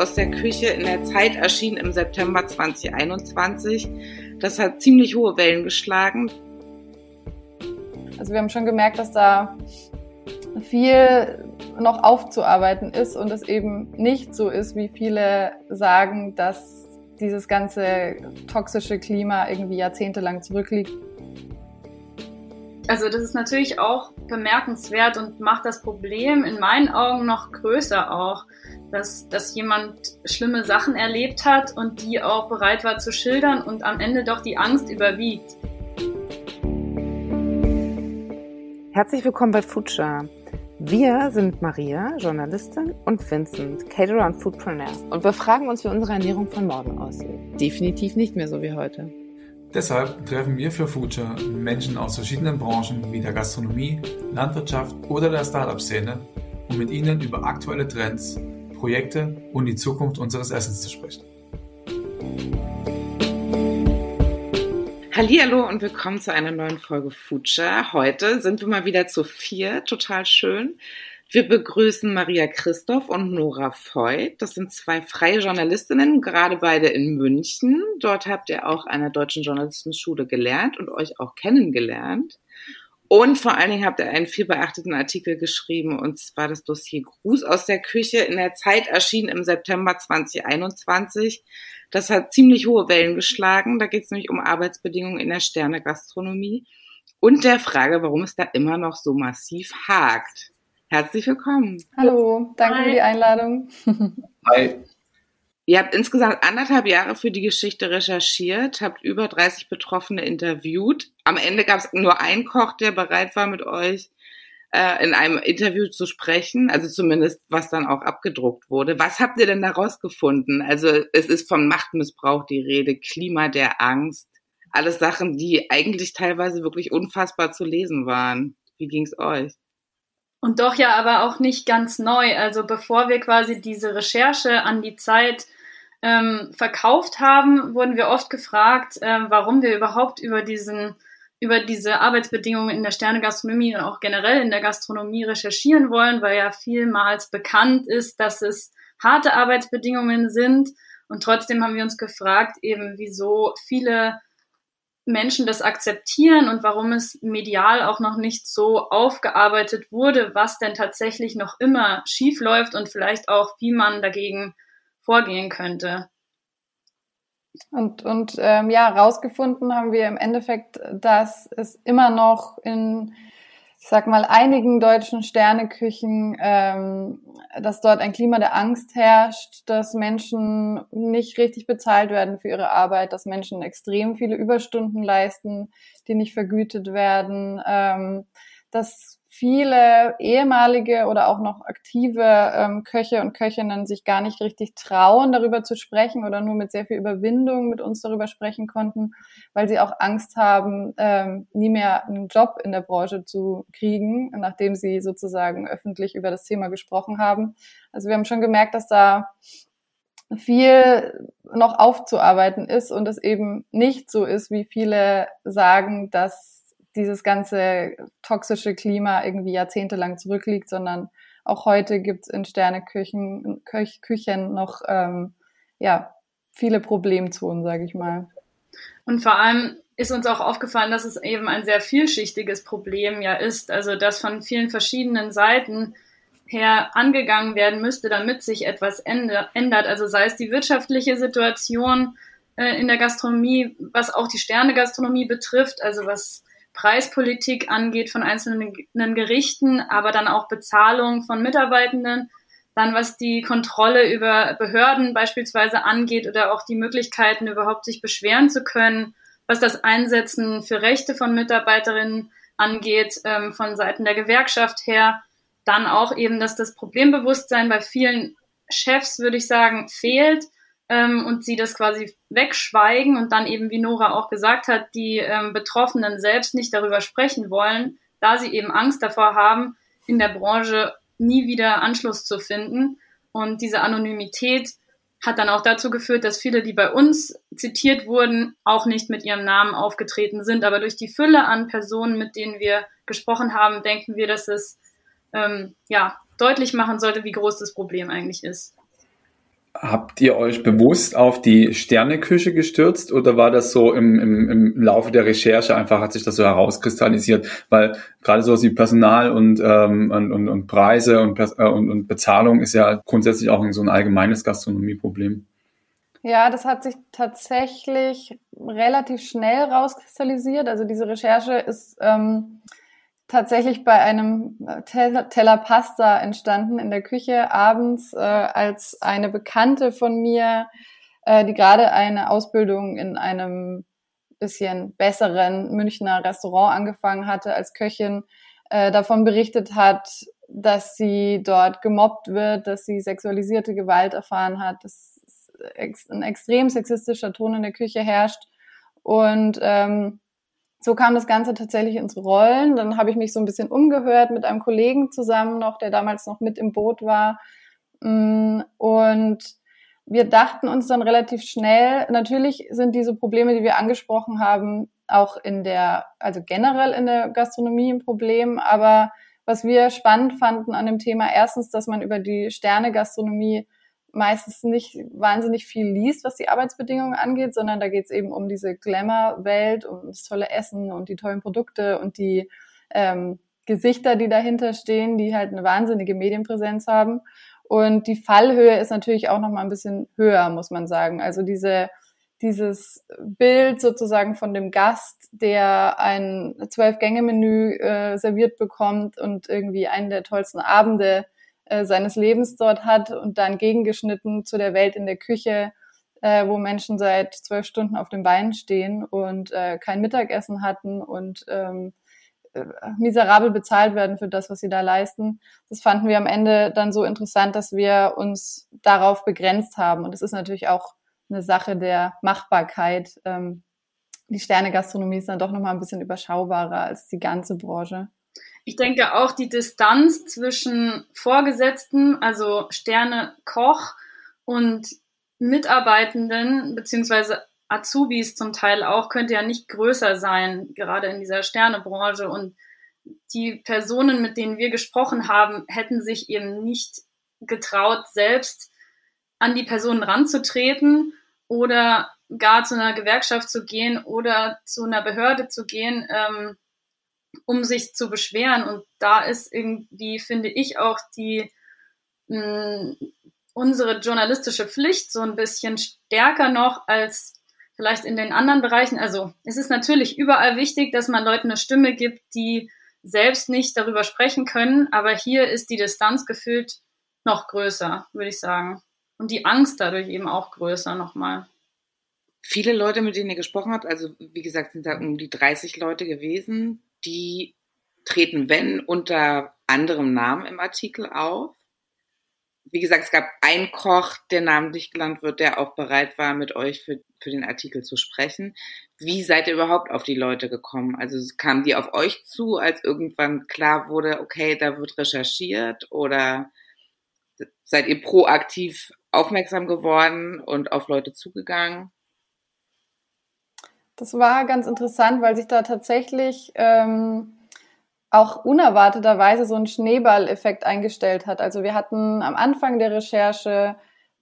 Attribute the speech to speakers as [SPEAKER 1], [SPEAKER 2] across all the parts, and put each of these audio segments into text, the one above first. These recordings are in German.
[SPEAKER 1] aus der Küche in der Zeit erschien im September 2021. Das hat ziemlich hohe Wellen geschlagen.
[SPEAKER 2] Also wir haben schon gemerkt, dass da viel noch aufzuarbeiten ist und es eben nicht so ist, wie viele sagen, dass dieses ganze toxische Klima irgendwie jahrzehntelang zurückliegt.
[SPEAKER 3] Also das ist natürlich auch bemerkenswert und macht das Problem in meinen Augen noch größer auch, dass, dass jemand schlimme Sachen erlebt hat und die auch bereit war zu schildern und am Ende doch die Angst überwiegt.
[SPEAKER 1] Herzlich willkommen bei Future. Wir sind Maria, Journalistin, und Vincent, Caterer und Foodpreneur. Und wir fragen uns, wie unsere Ernährung von morgen aussieht. Definitiv nicht mehr so wie heute.
[SPEAKER 4] Deshalb treffen wir für Future Menschen aus verschiedenen Branchen wie der Gastronomie, Landwirtschaft oder der Startup-Szene, um mit ihnen über aktuelle Trends, Projekte und die Zukunft unseres Essens zu sprechen.
[SPEAKER 1] Hallo und willkommen zu einer neuen Folge Future. Heute sind wir mal wieder zu vier, total schön. Wir begrüßen Maria Christoph und Nora Voigt. Das sind zwei freie Journalistinnen, gerade beide in München. Dort habt ihr auch an der Deutschen Journalistenschule gelernt und euch auch kennengelernt. Und vor allen Dingen habt ihr einen viel beachteten Artikel geschrieben, und zwar das Dossier Gruß aus der Küche in der Zeit erschienen im September 2021. Das hat ziemlich hohe Wellen geschlagen. Da geht es nämlich um Arbeitsbedingungen in der Sternegastronomie und der Frage, warum es da immer noch so massiv hakt. Herzlich willkommen.
[SPEAKER 2] Hallo, danke Hi. für die Einladung.
[SPEAKER 4] Hi.
[SPEAKER 1] Ihr habt insgesamt anderthalb Jahre für die Geschichte recherchiert, habt über 30 Betroffene interviewt. Am Ende gab es nur einen Koch, der bereit war, mit euch äh, in einem Interview zu sprechen, also zumindest was dann auch abgedruckt wurde. Was habt ihr denn da rausgefunden? Also es ist vom Machtmissbrauch die Rede, Klima der Angst, alles Sachen, die eigentlich teilweise wirklich unfassbar zu lesen waren. Wie ging's euch?
[SPEAKER 3] Und doch ja aber auch nicht ganz neu. Also bevor wir quasi diese Recherche an die Zeit ähm, verkauft haben, wurden wir oft gefragt, äh, warum wir überhaupt über diesen über diese Arbeitsbedingungen in der Sternegastronomie und auch generell in der Gastronomie recherchieren wollen, weil ja vielmals bekannt ist, dass es harte Arbeitsbedingungen sind. Und trotzdem haben wir uns gefragt, eben wieso viele Menschen das akzeptieren und warum es medial auch noch nicht so aufgearbeitet wurde, was denn tatsächlich noch immer schief läuft und vielleicht auch, wie man dagegen vorgehen könnte.
[SPEAKER 2] Und, und ähm, ja, rausgefunden haben wir im Endeffekt, dass es immer noch in ich sag mal, einigen deutschen Sterneküchen, ähm, dass dort ein Klima der Angst herrscht, dass Menschen nicht richtig bezahlt werden für ihre Arbeit, dass Menschen extrem viele Überstunden leisten, die nicht vergütet werden, ähm, dass viele ehemalige oder auch noch aktive ähm, Köche und Köchinnen sich gar nicht richtig trauen, darüber zu sprechen oder nur mit sehr viel Überwindung mit uns darüber sprechen konnten, weil sie auch Angst haben, ähm, nie mehr einen Job in der Branche zu kriegen, nachdem sie sozusagen öffentlich über das Thema gesprochen haben. Also wir haben schon gemerkt, dass da viel noch aufzuarbeiten ist und es eben nicht so ist, wie viele sagen, dass dieses ganze toxische Klima irgendwie jahrzehntelang zurückliegt, sondern auch heute gibt es in Sterneküchen Köch, Küchen noch ähm, ja, viele Problemzonen, sage ich mal.
[SPEAKER 3] Und vor allem ist uns auch aufgefallen, dass es eben ein sehr vielschichtiges Problem ja ist, also dass von vielen verschiedenen Seiten her angegangen werden müsste, damit sich etwas ändert. Also sei es die wirtschaftliche Situation äh, in der Gastronomie, was auch die Sternegastronomie betrifft, also was Preispolitik angeht von einzelnen Gerichten, aber dann auch Bezahlung von Mitarbeitenden, dann was die Kontrolle über Behörden beispielsweise angeht oder auch die Möglichkeiten überhaupt sich beschweren zu können, was das Einsetzen für Rechte von Mitarbeiterinnen angeht, ähm, von Seiten der Gewerkschaft her, dann auch eben, dass das Problembewusstsein bei vielen Chefs, würde ich sagen, fehlt ähm, und sie das quasi wegschweigen und dann eben, wie Nora auch gesagt hat, die ähm, Betroffenen selbst nicht darüber sprechen wollen, da sie eben Angst davor haben, in der Branche nie wieder Anschluss zu finden. Und diese Anonymität hat dann auch dazu geführt, dass viele, die bei uns zitiert wurden, auch nicht mit ihrem Namen aufgetreten sind. Aber durch die Fülle an Personen, mit denen wir gesprochen haben, denken wir, dass es ähm, ja deutlich machen sollte, wie groß das Problem eigentlich ist.
[SPEAKER 4] Habt ihr euch bewusst auf die Sterneküche gestürzt oder war das so im, im, im Laufe der Recherche einfach, hat sich das so herauskristallisiert? Weil gerade so wie Personal und, ähm, und, und, und Preise und, äh, und, und Bezahlung ist ja grundsätzlich auch so ein allgemeines Gastronomieproblem.
[SPEAKER 2] Ja, das hat sich tatsächlich relativ schnell rauskristallisiert. Also diese Recherche ist ähm, tatsächlich bei einem äh, Teller Pasta entstanden in der Küche abends, äh, als eine Bekannte von mir, äh, die gerade eine Ausbildung in einem bisschen besseren Münchner Restaurant angefangen hatte als Köchin, äh, davon berichtet hat, dass sie dort gemobbt wird, dass sie sexualisierte Gewalt erfahren hat, dass ein extrem sexistischer Ton in der Küche herrscht. Und ähm, so kam das Ganze tatsächlich ins Rollen. Dann habe ich mich so ein bisschen umgehört mit einem Kollegen zusammen noch, der damals noch mit im Boot war. Mm, und wir dachten uns dann relativ schnell, natürlich sind diese Probleme, die wir angesprochen haben, auch in der, also generell in der Gastronomie ein Problem. Aber was wir spannend fanden an dem Thema, erstens, dass man über die Sterne-Gastronomie meistens nicht wahnsinnig viel liest, was die Arbeitsbedingungen angeht, sondern da geht es eben um diese Glamour-Welt, um das tolle Essen und die tollen Produkte und die ähm, Gesichter, die dahinter stehen, die halt eine wahnsinnige Medienpräsenz haben. Und die Fallhöhe ist natürlich auch noch mal ein bisschen höher, muss man sagen. Also diese dieses Bild sozusagen von dem Gast, der ein Zwölf-Gänge-Menü äh, serviert bekommt und irgendwie einen der tollsten Abende äh, seines Lebens dort hat und dann gegengeschnitten zu der Welt in der Küche, äh, wo Menschen seit zwölf Stunden auf den Beinen stehen und äh, kein Mittagessen hatten und ähm, äh, miserabel bezahlt werden für das, was sie da leisten. Das fanden wir am Ende dann so interessant, dass wir uns darauf begrenzt haben. Und es ist natürlich auch eine Sache der Machbarkeit. Ähm, die Sterne-Gastronomie ist dann doch nochmal ein bisschen überschaubarer als die ganze Branche.
[SPEAKER 3] Ich denke auch die Distanz zwischen Vorgesetzten, also Sterne Koch und Mitarbeitenden beziehungsweise Azubis zum Teil auch, könnte ja nicht größer sein, gerade in dieser Sternebranche. Und die Personen, mit denen wir gesprochen haben, hätten sich eben nicht getraut, selbst an die Personen ranzutreten oder gar zu einer Gewerkschaft zu gehen oder zu einer Behörde zu gehen. Ähm, um sich zu beschweren. Und da ist irgendwie, finde ich, auch die mh, unsere journalistische Pflicht so ein bisschen stärker noch als vielleicht in den anderen Bereichen. Also es ist natürlich überall wichtig, dass man Leuten eine Stimme gibt, die selbst nicht darüber sprechen können, aber hier ist die Distanz gefühlt noch größer, würde ich sagen. Und die Angst dadurch eben auch größer nochmal.
[SPEAKER 1] Viele Leute, mit denen ihr gesprochen habt, also wie gesagt, sind da um die 30 Leute gewesen, die treten, wenn, unter anderem Namen im Artikel auf. Wie gesagt, es gab einen Koch, der namentlich genannt wird, der auch bereit war, mit euch für, für den Artikel zu sprechen. Wie seid ihr überhaupt auf die Leute gekommen? Also kamen die auf euch zu, als irgendwann klar wurde, okay, da wird recherchiert oder seid ihr proaktiv aufmerksam geworden und auf Leute zugegangen?
[SPEAKER 2] Das war ganz interessant, weil sich da tatsächlich ähm, auch unerwarteterweise so ein Schneeballeffekt eingestellt hat. Also wir hatten am Anfang der Recherche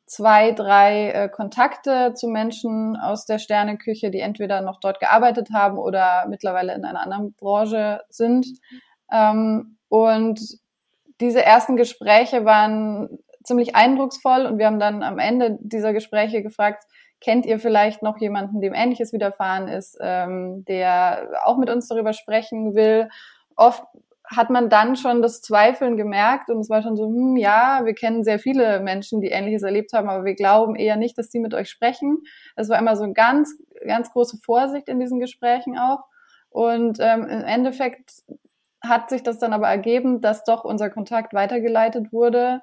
[SPEAKER 2] zwei, drei äh, Kontakte zu Menschen aus der Sterneküche, die entweder noch dort gearbeitet haben oder mittlerweile in einer anderen Branche sind. Ähm, und diese ersten Gespräche waren ziemlich eindrucksvoll und wir haben dann am Ende dieser Gespräche gefragt, Kennt ihr vielleicht noch jemanden, dem Ähnliches widerfahren ist, ähm, der auch mit uns darüber sprechen will? Oft hat man dann schon das Zweifeln gemerkt und es war schon so, hm, ja, wir kennen sehr viele Menschen, die Ähnliches erlebt haben, aber wir glauben eher nicht, dass die mit euch sprechen. Es war immer so ganz, ganz große Vorsicht in diesen Gesprächen auch. Und ähm, im Endeffekt hat sich das dann aber ergeben, dass doch unser Kontakt weitergeleitet wurde.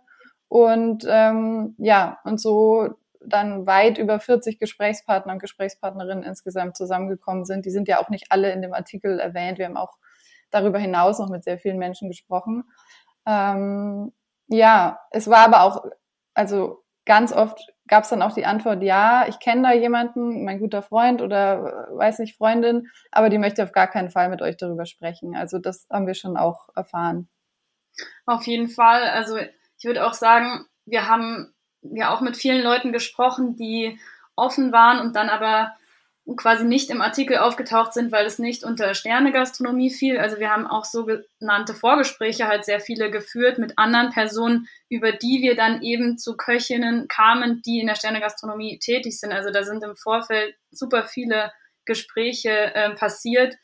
[SPEAKER 2] Und ähm, ja, und so dann weit über 40 Gesprächspartner und Gesprächspartnerinnen insgesamt zusammengekommen sind. Die sind ja auch nicht alle in dem Artikel erwähnt. Wir haben auch darüber hinaus noch mit sehr vielen Menschen gesprochen. Ähm, ja, es war aber auch, also ganz oft gab es dann auch die Antwort, ja, ich kenne da jemanden, mein guter Freund oder äh, weiß nicht, Freundin, aber die möchte auf gar keinen Fall mit euch darüber sprechen. Also das haben wir schon auch erfahren.
[SPEAKER 3] Auf jeden Fall. Also ich würde auch sagen, wir haben ja auch mit vielen Leuten gesprochen, die offen waren und dann aber quasi nicht im Artikel aufgetaucht sind, weil es nicht unter Sternegastronomie fiel. Also wir haben auch sogenannte Vorgespräche halt sehr viele geführt mit anderen Personen, über die wir dann eben zu Köchinnen kamen, die in der Sternegastronomie tätig sind. Also da sind im Vorfeld super viele Gespräche äh, passiert,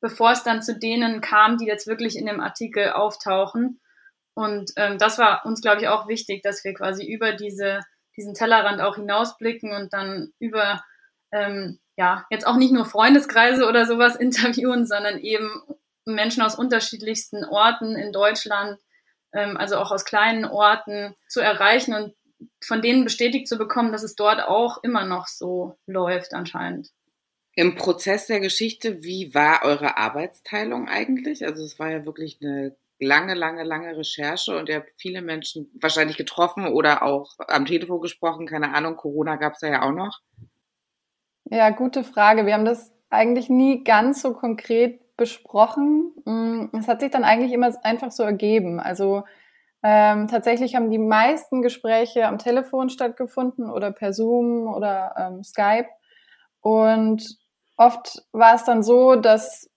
[SPEAKER 3] bevor es dann zu denen kam, die jetzt wirklich in dem Artikel auftauchen. Und ähm, das war uns, glaube ich, auch wichtig, dass wir quasi über diese, diesen Tellerrand auch hinausblicken und dann über ähm, ja, jetzt auch nicht nur Freundeskreise oder sowas interviewen, sondern eben Menschen aus unterschiedlichsten Orten in Deutschland, ähm, also auch aus kleinen Orten zu erreichen und von denen bestätigt zu bekommen, dass es dort auch immer noch so läuft anscheinend.
[SPEAKER 1] Im Prozess der Geschichte, wie war eure Arbeitsteilung eigentlich? Also es war ja wirklich eine lange, lange, lange Recherche und ihr habt viele Menschen wahrscheinlich getroffen oder auch am Telefon gesprochen. Keine Ahnung, Corona gab es ja auch noch.
[SPEAKER 2] Ja, gute Frage. Wir haben das eigentlich nie ganz so konkret besprochen. Mm, es hat sich dann eigentlich immer einfach so ergeben. Also ähm, tatsächlich haben die meisten Gespräche am Telefon stattgefunden oder per Zoom oder ähm, Skype. Und oft war es dann so, dass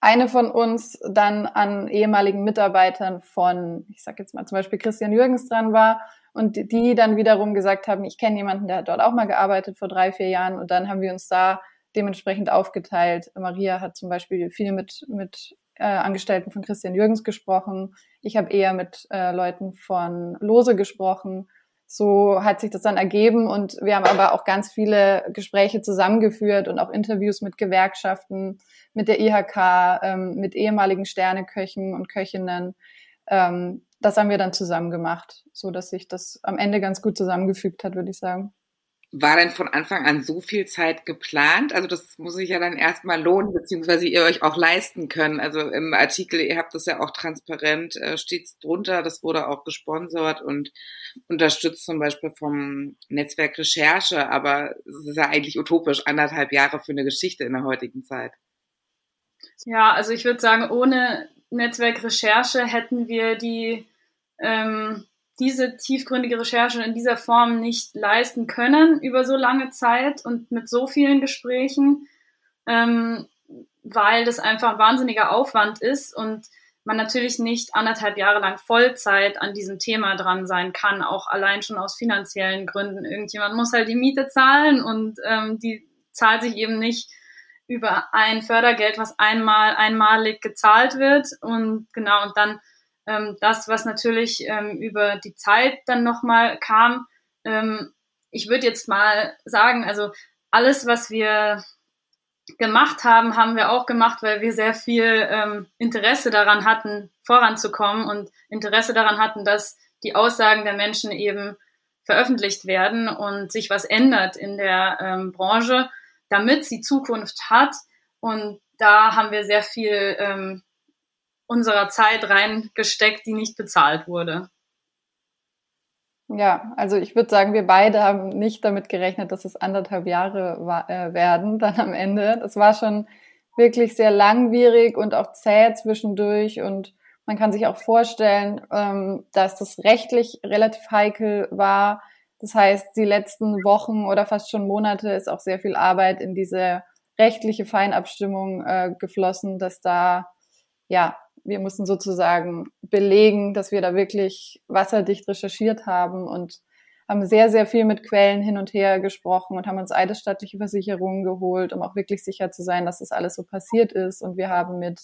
[SPEAKER 2] eine von uns dann an ehemaligen Mitarbeitern von, ich sag jetzt mal zum Beispiel Christian Jürgens dran war und die dann wiederum gesagt haben, ich kenne jemanden, der hat dort auch mal gearbeitet vor drei, vier Jahren und dann haben wir uns da dementsprechend aufgeteilt. Maria hat zum Beispiel viel mit, mit äh, Angestellten von Christian Jürgens gesprochen. Ich habe eher mit äh, Leuten von Lose gesprochen. So hat sich das dann ergeben und wir haben aber auch ganz viele Gespräche zusammengeführt und auch Interviews mit Gewerkschaften, mit der IHK, ähm, mit ehemaligen Sterneköchen und Köchinnen. Ähm, das haben wir dann zusammen gemacht, so dass sich das am Ende ganz gut zusammengefügt hat, würde ich sagen.
[SPEAKER 1] War denn von Anfang an so viel Zeit geplant? Also das muss sich ja dann erstmal lohnen, beziehungsweise ihr euch auch leisten können. Also im Artikel, ihr habt das ja auch transparent, äh, steht drunter, das wurde auch gesponsert und unterstützt zum Beispiel vom Netzwerk Recherche, aber es ist ja eigentlich utopisch, anderthalb Jahre für eine Geschichte in der heutigen Zeit.
[SPEAKER 3] Ja, also ich würde sagen, ohne Netzwerk Recherche hätten wir die, ähm, diese tiefgründige Recherche in dieser Form nicht leisten können über so lange Zeit und mit so vielen Gesprächen, ähm, weil das einfach ein wahnsinniger Aufwand ist und man natürlich nicht anderthalb Jahre lang Vollzeit an diesem Thema dran sein kann, auch allein schon aus finanziellen Gründen. Irgendjemand muss halt die Miete zahlen und ähm, die zahlt sich eben nicht über ein Fördergeld, was einmal einmalig gezahlt wird und genau und dann ähm, das, was natürlich ähm, über die Zeit dann nochmal kam. Ähm, ich würde jetzt mal sagen, also alles, was wir gemacht haben, haben wir auch gemacht, weil wir sehr viel ähm, Interesse daran hatten, voranzukommen und Interesse daran hatten, dass die Aussagen der Menschen eben veröffentlicht werden und sich was ändert in der ähm, Branche damit sie Zukunft hat. Und da haben wir sehr viel ähm, unserer Zeit reingesteckt, die nicht bezahlt wurde.
[SPEAKER 2] Ja, also ich würde sagen, wir beide haben nicht damit gerechnet, dass es anderthalb Jahre war, äh, werden dann am Ende. Das war schon wirklich sehr langwierig und auch zäh zwischendurch und man kann sich auch vorstellen, ähm, dass das rechtlich relativ heikel war, das heißt, die letzten Wochen oder fast schon Monate ist auch sehr viel Arbeit in diese rechtliche Feinabstimmung äh, geflossen, dass da, ja, wir mussten sozusagen belegen, dass wir da wirklich wasserdicht recherchiert haben und haben sehr, sehr viel mit Quellen hin und her gesprochen und haben uns eidesstattliche Versicherungen geholt, um auch wirklich sicher zu sein, dass das alles so passiert ist. Und wir haben mit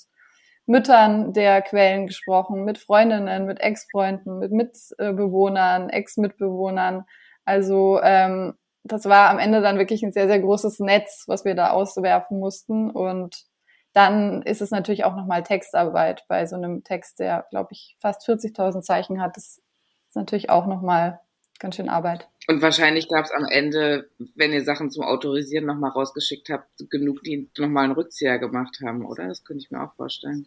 [SPEAKER 2] Müttern der Quellen gesprochen, mit Freundinnen, mit Ex-Freunden, mit Mitbewohnern, Ex-Mitbewohnern, also ähm, das war am Ende dann wirklich ein sehr, sehr großes Netz, was wir da auswerfen mussten. Und dann ist es natürlich auch nochmal Textarbeit bei so einem Text, der, glaube ich, fast 40.000 Zeichen hat. Das ist natürlich auch nochmal ganz schön Arbeit.
[SPEAKER 1] Und wahrscheinlich gab es am Ende, wenn ihr Sachen zum Autorisieren nochmal rausgeschickt habt, genug, die nochmal einen Rückzieher gemacht haben, oder? Das könnte ich mir auch vorstellen.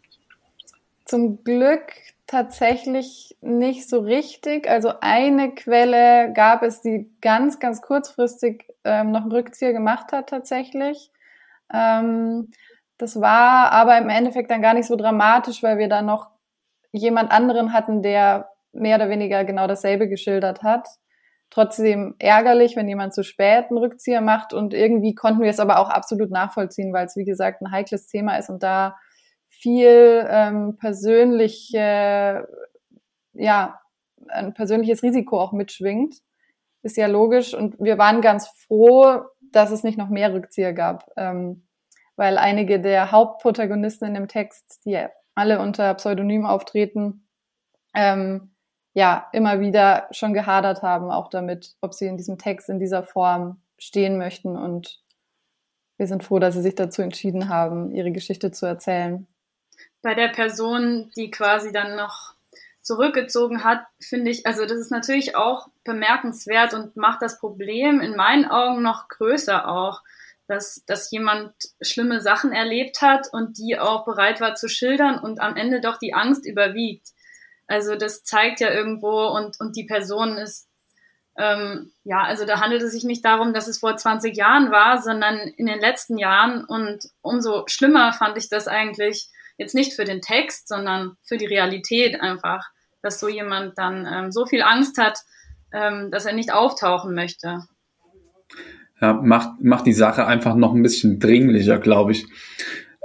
[SPEAKER 2] Zum Glück tatsächlich nicht so richtig. Also eine Quelle gab es, die ganz, ganz kurzfristig ähm, noch einen Rückzieher gemacht hat tatsächlich. Ähm, das war aber im Endeffekt dann gar nicht so dramatisch, weil wir da noch jemand anderen hatten, der mehr oder weniger genau dasselbe geschildert hat. trotzdem ärgerlich, wenn jemand zu spät einen Rückzieher macht. Und irgendwie konnten wir es aber auch absolut nachvollziehen, weil es, wie gesagt, ein heikles Thema ist und da viel ähm, persönliche, ja, ein persönliches Risiko auch mitschwingt. Ist ja logisch. Und wir waren ganz froh, dass es nicht noch mehr Rückzieher gab. Ähm, weil einige der Hauptprotagonisten in dem Text, die alle unter Pseudonym auftreten, ähm, ja, immer wieder schon gehadert haben, auch damit, ob sie in diesem Text in dieser Form stehen möchten. Und wir sind froh, dass sie sich dazu entschieden haben, ihre Geschichte zu erzählen.
[SPEAKER 3] Bei der Person, die quasi dann noch zurückgezogen hat, finde ich, also das ist natürlich auch bemerkenswert und macht das Problem in meinen Augen noch größer auch, dass, dass jemand schlimme Sachen erlebt hat und die auch bereit war zu schildern und am Ende doch die Angst überwiegt. Also das zeigt ja irgendwo und, und die Person ist, ähm, ja, also da handelt es sich nicht darum, dass es vor 20 Jahren war, sondern in den letzten Jahren und umso schlimmer fand ich das eigentlich jetzt nicht für den Text, sondern für die Realität einfach, dass so jemand dann ähm, so viel Angst hat, ähm, dass er nicht auftauchen möchte.
[SPEAKER 5] Ja, macht, macht die Sache einfach noch ein bisschen dringlicher, glaube ich.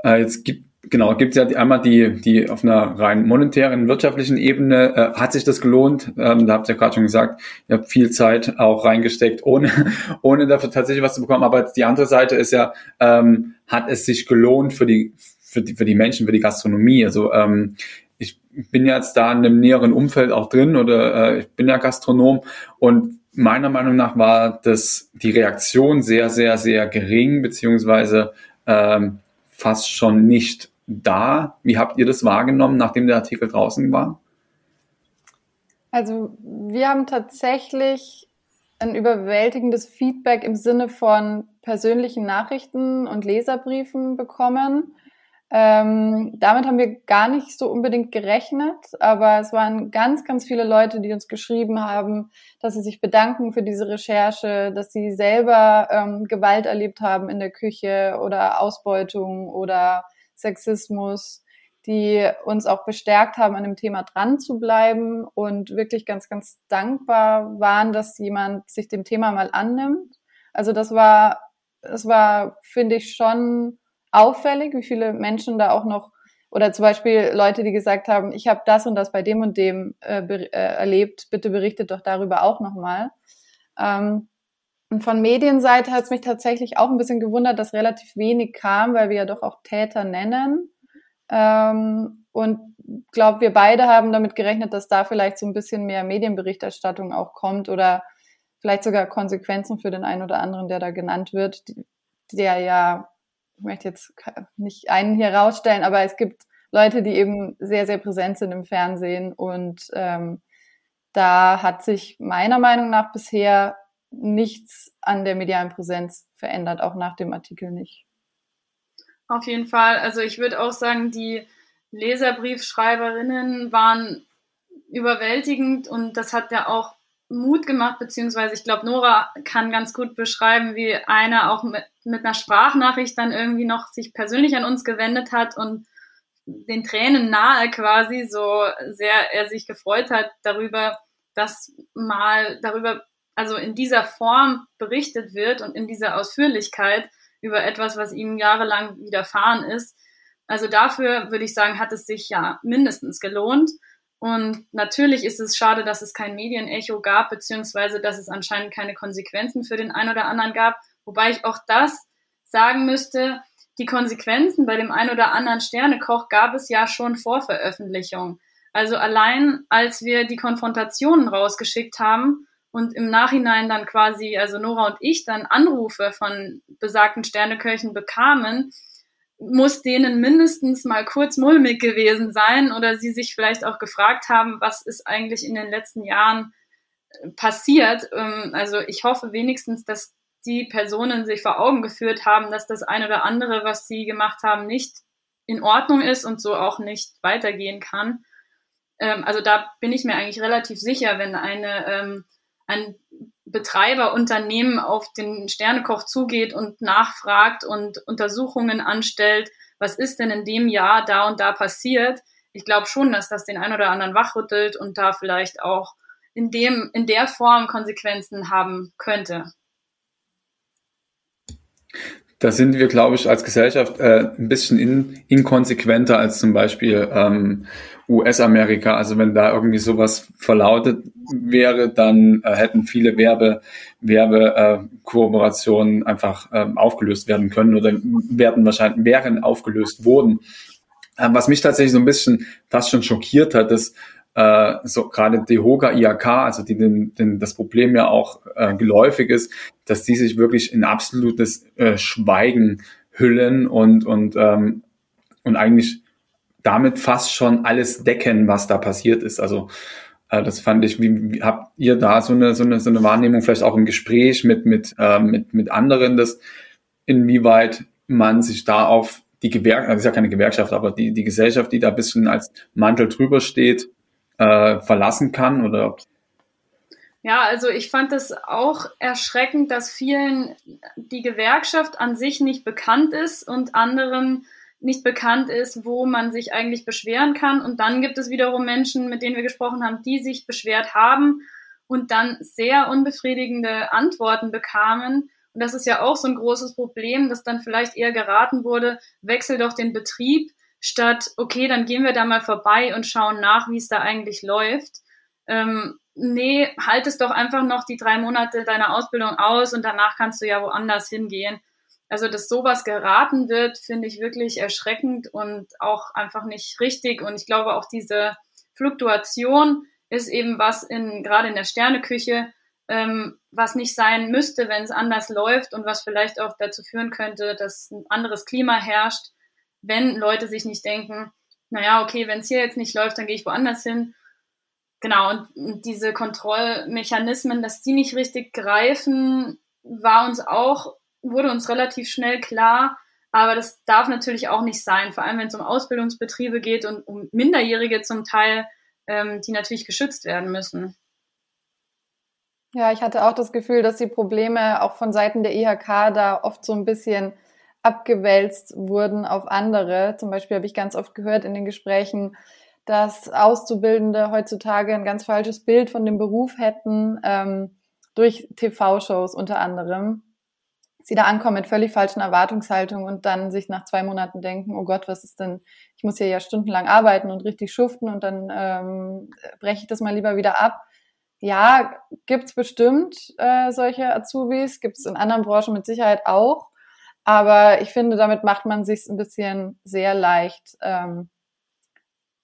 [SPEAKER 5] Äh, jetzt gibt Genau, gibt es ja einmal die, die auf einer rein monetären, wirtschaftlichen Ebene, äh, hat sich das gelohnt? Ähm, da habt ihr ja gerade schon gesagt, ihr habt viel Zeit auch reingesteckt, ohne, ohne dafür tatsächlich was zu bekommen. Aber die andere Seite ist ja, ähm, hat es sich gelohnt für die, für die, für die Menschen, für die Gastronomie? Also ähm, ich bin jetzt da in einem näheren Umfeld auch drin oder äh, ich bin ja Gastronom und meiner Meinung nach war das die Reaktion sehr, sehr, sehr gering, beziehungsweise ähm, fast schon nicht da. Wie habt ihr das wahrgenommen, nachdem der Artikel draußen war?
[SPEAKER 2] Also wir haben tatsächlich ein überwältigendes Feedback im Sinne von persönlichen Nachrichten und Leserbriefen bekommen. Ähm, damit haben wir gar nicht so unbedingt gerechnet, aber es waren ganz, ganz viele Leute, die uns geschrieben haben, dass sie sich bedanken für diese Recherche, dass sie selber ähm, Gewalt erlebt haben in der Küche oder Ausbeutung oder Sexismus, die uns auch bestärkt haben, an dem Thema dran zu bleiben und wirklich ganz, ganz dankbar waren, dass jemand sich dem Thema mal annimmt. Also das war, das war, finde ich, schon auffällig, wie viele Menschen da auch noch oder zum Beispiel Leute, die gesagt haben, ich habe das und das bei dem und dem äh, äh, erlebt, bitte berichtet doch darüber auch nochmal. Ähm, und von Medienseite hat es mich tatsächlich auch ein bisschen gewundert, dass relativ wenig kam, weil wir ja doch auch Täter nennen. Ähm, und glaube, wir beide haben damit gerechnet, dass da vielleicht so ein bisschen mehr Medienberichterstattung auch kommt oder vielleicht sogar Konsequenzen für den einen oder anderen, der da genannt wird, der ja, möchte jetzt nicht einen hier rausstellen, aber es gibt Leute, die eben sehr, sehr präsent sind im Fernsehen und ähm, da hat sich meiner Meinung nach bisher nichts an der medialen Präsenz verändert, auch nach dem Artikel nicht.
[SPEAKER 3] Auf jeden Fall. Also ich würde auch sagen, die Leserbriefschreiberinnen waren überwältigend und das hat ja auch Mut gemacht, beziehungsweise ich glaube, Nora kann ganz gut beschreiben, wie einer auch mit, mit einer Sprachnachricht dann irgendwie noch sich persönlich an uns gewendet hat und den Tränen nahe quasi, so sehr er sich gefreut hat darüber, dass mal darüber also in dieser Form berichtet wird und in dieser Ausführlichkeit über etwas, was ihm jahrelang widerfahren ist. Also dafür würde ich sagen, hat es sich ja mindestens gelohnt. Und natürlich ist es schade, dass es kein Medienecho gab, beziehungsweise dass es anscheinend keine Konsequenzen für den einen oder anderen gab. Wobei ich auch das sagen müsste, die Konsequenzen bei dem einen oder anderen Sternekoch gab es ja schon vor Veröffentlichung. Also allein als wir die Konfrontationen rausgeschickt haben, und im Nachhinein dann quasi, also Nora und ich dann Anrufe von besagten Sterneköchen bekamen, muss denen mindestens mal kurz mulmig gewesen sein oder sie sich vielleicht auch gefragt haben, was ist eigentlich in den letzten Jahren äh, passiert. Ähm, also ich hoffe wenigstens, dass die Personen sich vor Augen geführt haben, dass das eine oder andere, was sie gemacht haben, nicht in Ordnung ist und so auch nicht weitergehen kann. Ähm, also da bin ich mir eigentlich relativ sicher, wenn eine ähm, ein Betreiberunternehmen auf den Sternekoch zugeht und nachfragt und Untersuchungen anstellt, was ist denn in dem Jahr da und da passiert. Ich glaube schon, dass das den einen oder anderen wachrüttelt und da vielleicht auch in dem, in der Form Konsequenzen haben könnte.
[SPEAKER 5] Da sind wir, glaube ich, als Gesellschaft äh, ein bisschen in, inkonsequenter als zum Beispiel ähm, US-Amerika. Also wenn da irgendwie sowas verlautet wäre, dann äh, hätten viele Werbe, Werbekooperationen äh, einfach äh, aufgelöst werden können oder werden wahrscheinlich wären aufgelöst wurden. Äh, was mich tatsächlich so ein bisschen fast schon schockiert hat, ist, äh, so gerade die Hoga IAK, also die den, den, das Problem ja auch äh, geläufig ist, dass die sich wirklich in absolutes äh, Schweigen hüllen und und ähm, und eigentlich damit fast schon alles decken, was da passiert ist. Also äh, das fand ich, wie, wie habt ihr da so eine, so eine so eine Wahrnehmung, vielleicht auch im Gespräch mit mit äh, mit mit anderen, dass inwieweit man sich da auf die Gewerkschaft, also ist ja keine Gewerkschaft, aber die, die Gesellschaft, die da bisschen als Mantel drüber steht, äh, verlassen kann oder
[SPEAKER 3] ja, also ich fand es auch erschreckend, dass vielen die Gewerkschaft an sich nicht bekannt ist und anderen nicht bekannt ist, wo man sich eigentlich beschweren kann. Und dann gibt es wiederum Menschen, mit denen wir gesprochen haben, die sich beschwert haben und dann sehr unbefriedigende Antworten bekamen. Und das ist ja auch so ein großes Problem, dass dann vielleicht eher geraten wurde, wechsel doch den Betrieb, statt, okay, dann gehen wir da mal vorbei und schauen nach, wie es da eigentlich läuft. Ähm, nee, halt es doch einfach noch die drei Monate deiner Ausbildung aus und danach kannst du ja woanders hingehen. Also, dass sowas geraten wird, finde ich wirklich erschreckend und auch einfach nicht richtig. Und ich glaube auch diese Fluktuation ist eben was in, gerade in der Sterneküche, ähm, was nicht sein müsste, wenn es anders läuft und was vielleicht auch dazu führen könnte, dass ein anderes Klima herrscht, wenn Leute sich nicht denken, naja, okay, wenn es hier jetzt nicht läuft, dann gehe ich woanders hin. Genau, und diese Kontrollmechanismen, dass die nicht richtig greifen, war uns auch, wurde uns relativ schnell klar, aber das darf natürlich auch nicht sein, vor allem wenn es um Ausbildungsbetriebe geht und um Minderjährige zum Teil, ähm, die natürlich geschützt werden müssen.
[SPEAKER 2] Ja, ich hatte auch das Gefühl, dass die Probleme auch von Seiten der IHK da oft so ein bisschen abgewälzt wurden auf andere. Zum Beispiel habe ich ganz oft gehört in den Gesprächen, dass Auszubildende heutzutage ein ganz falsches Bild von dem Beruf hätten, ähm, durch TV-Shows unter anderem. Sie da ankommen mit völlig falschen Erwartungshaltungen und dann sich nach zwei Monaten denken, oh Gott, was ist denn, ich muss hier ja stundenlang arbeiten und richtig schuften und dann ähm, breche ich das mal lieber wieder ab. Ja, gibt's bestimmt äh, solche Azubis, gibt's in anderen Branchen mit Sicherheit auch. Aber ich finde, damit macht man sich ein bisschen sehr leicht, ähm,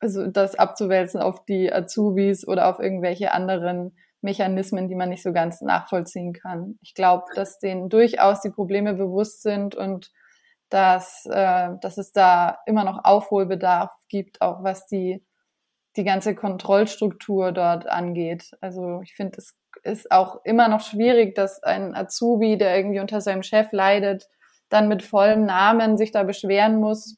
[SPEAKER 2] also das abzuwälzen auf die Azubis oder auf irgendwelche anderen Mechanismen, die man nicht so ganz nachvollziehen kann. Ich glaube, dass denen durchaus die Probleme bewusst sind und dass, äh, dass es da immer noch Aufholbedarf gibt, auch was die, die ganze Kontrollstruktur dort angeht. Also ich finde, es ist auch immer noch schwierig, dass ein Azubi, der irgendwie unter seinem Chef leidet, dann mit vollem Namen sich da beschweren muss,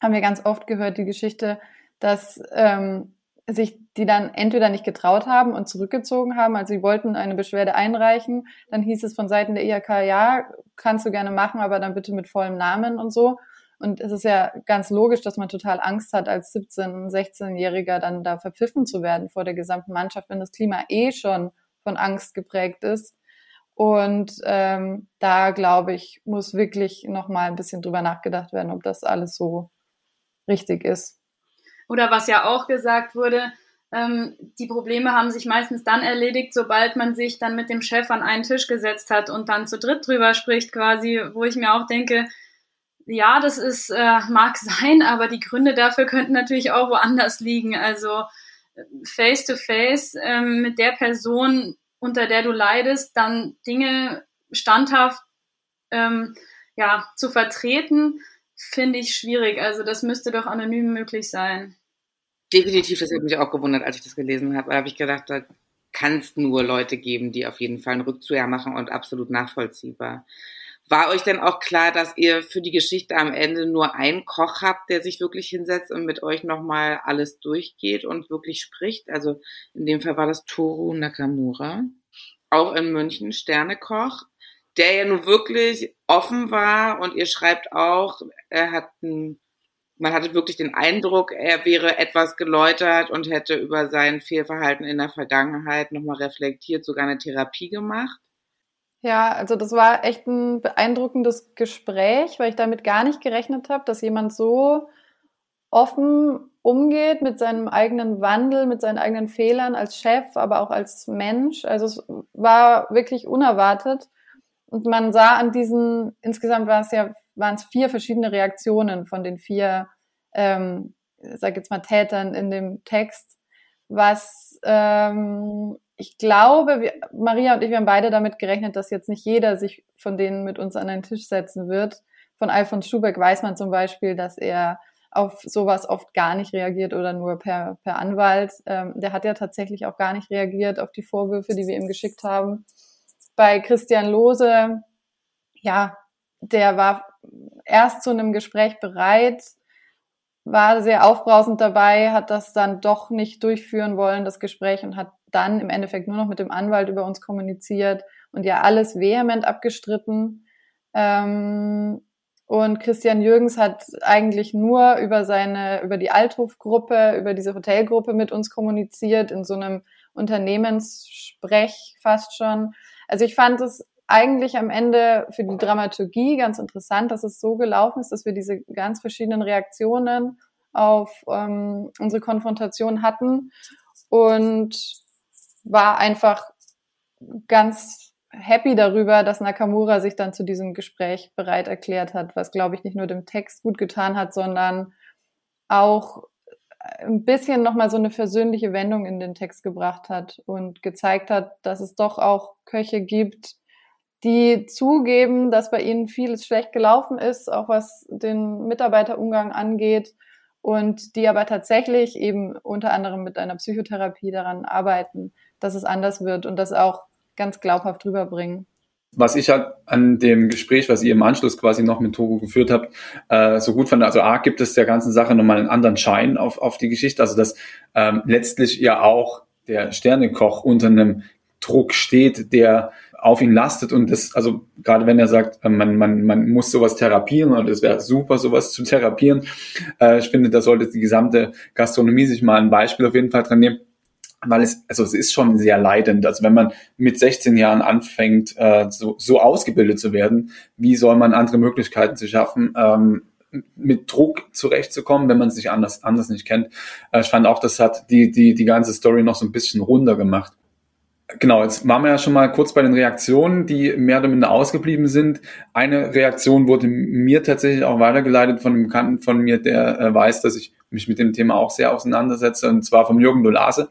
[SPEAKER 2] haben wir ganz oft gehört, die Geschichte, dass ähm, sich die dann entweder nicht getraut haben und zurückgezogen haben, also sie wollten eine Beschwerde einreichen, dann hieß es von Seiten der IHK, ja, kannst du gerne machen, aber dann bitte mit vollem Namen und so. Und es ist ja ganz logisch, dass man total Angst hat, als 17-, 16-Jähriger dann da verpfiffen zu werden vor der gesamten Mannschaft, wenn das Klima eh schon von Angst geprägt ist. Und ähm, da glaube ich, muss wirklich noch mal ein bisschen drüber nachgedacht werden, ob das alles so richtig ist.
[SPEAKER 3] Oder was ja auch gesagt wurde, ähm, die Probleme haben sich meistens dann erledigt, sobald man sich dann mit dem Chef an einen Tisch gesetzt hat und dann zu dritt drüber spricht, quasi, wo ich mir auch denke, ja, das ist, äh, mag sein, aber die Gründe dafür könnten natürlich auch woanders liegen. Also face to face ähm, mit der Person unter der du leidest, dann Dinge standhaft ähm, ja, zu vertreten, finde ich schwierig. Also das müsste doch anonym möglich sein.
[SPEAKER 1] Definitiv, das hat mich auch gewundert, als ich das gelesen habe. Da habe ich gedacht, da kann es nur Leute geben, die auf jeden Fall einen Rückzug machen und absolut nachvollziehbar. War euch denn auch klar, dass ihr für die Geschichte am Ende nur einen Koch habt, der sich wirklich hinsetzt und mit euch nochmal alles durchgeht und wirklich spricht? Also in dem Fall war das Toru Nakamura, auch in München, Sternekoch, der ja nun wirklich offen war und ihr schreibt auch, er hat ein man hatte wirklich den Eindruck, er wäre etwas geläutert und hätte über sein Fehlverhalten in der Vergangenheit nochmal reflektiert, sogar eine Therapie gemacht.
[SPEAKER 2] Ja, also das war echt ein beeindruckendes Gespräch, weil ich damit gar nicht gerechnet habe, dass jemand so offen umgeht mit seinem eigenen Wandel, mit seinen eigenen Fehlern als Chef, aber auch als Mensch. Also es war wirklich unerwartet. Und man sah an diesen, insgesamt war es ja waren es vier verschiedene Reaktionen von den vier, ähm, sag jetzt mal Tätern in dem Text, was ähm, ich glaube, wir, Maria und ich, wir haben beide damit gerechnet, dass jetzt nicht jeder sich von denen mit uns an einen Tisch setzen wird. Von Alfons Schubeck weiß man zum Beispiel, dass er auf sowas oft gar nicht reagiert oder nur per, per Anwalt. Ähm, der hat ja tatsächlich auch gar nicht reagiert auf die Vorwürfe, die wir ihm geschickt haben. Bei Christian Lose, ja, der war erst zu einem Gespräch bereit, war sehr aufbrausend dabei, hat das dann doch nicht durchführen wollen, das Gespräch, und hat dann im Endeffekt nur noch mit dem Anwalt über uns kommuniziert und ja alles vehement abgestritten. Ähm, und Christian Jürgens hat eigentlich nur über seine, über die Althof-Gruppe, über diese Hotelgruppe mit uns kommuniziert, in so einem Unternehmenssprech fast schon. Also ich fand es eigentlich am Ende für die Dramaturgie ganz interessant, dass es so gelaufen ist, dass wir diese ganz verschiedenen Reaktionen auf ähm, unsere Konfrontation hatten und war einfach ganz happy darüber, dass Nakamura sich dann zu diesem Gespräch bereit erklärt hat, was glaube ich nicht nur dem Text gut getan hat, sondern auch ein bisschen nochmal so eine versöhnliche Wendung in den Text gebracht hat und gezeigt hat, dass es doch auch Köche gibt, die zugeben, dass bei ihnen vieles schlecht gelaufen ist, auch was den Mitarbeiterumgang angeht und die aber tatsächlich eben unter anderem mit einer Psychotherapie daran arbeiten, dass es anders wird und das auch ganz glaubhaft rüberbringen.
[SPEAKER 5] Was ich halt an dem Gespräch, was ihr im Anschluss quasi noch mit Togo geführt habt, äh, so gut fand, also A, gibt es der ganzen Sache nochmal einen anderen Schein auf, auf die Geschichte, also dass ähm, letztlich ja auch der Sternekoch unter einem Druck steht, der auf ihn lastet und das, also gerade wenn er sagt, äh, man, man, man muss sowas therapieren und es wäre super, sowas zu therapieren, äh, ich finde, da sollte die gesamte Gastronomie sich mal ein Beispiel auf jeden Fall dran nehmen, weil es, also es ist schon sehr leidend. Also wenn man mit 16 Jahren anfängt, äh, so, so ausgebildet zu werden, wie soll man andere Möglichkeiten zu schaffen, ähm, mit Druck zurechtzukommen, wenn man sich anders, anders nicht kennt. Äh, ich fand auch, das hat die, die, die ganze Story noch so ein bisschen runder gemacht. Genau, jetzt waren wir ja schon mal kurz bei den Reaktionen, die mehr oder minder ausgeblieben sind. Eine Reaktion wurde mir tatsächlich auch weitergeleitet von einem Bekannten von mir, der äh, weiß, dass ich mich mit dem Thema auch sehr auseinandersetze, und zwar vom Jürgen Dolase,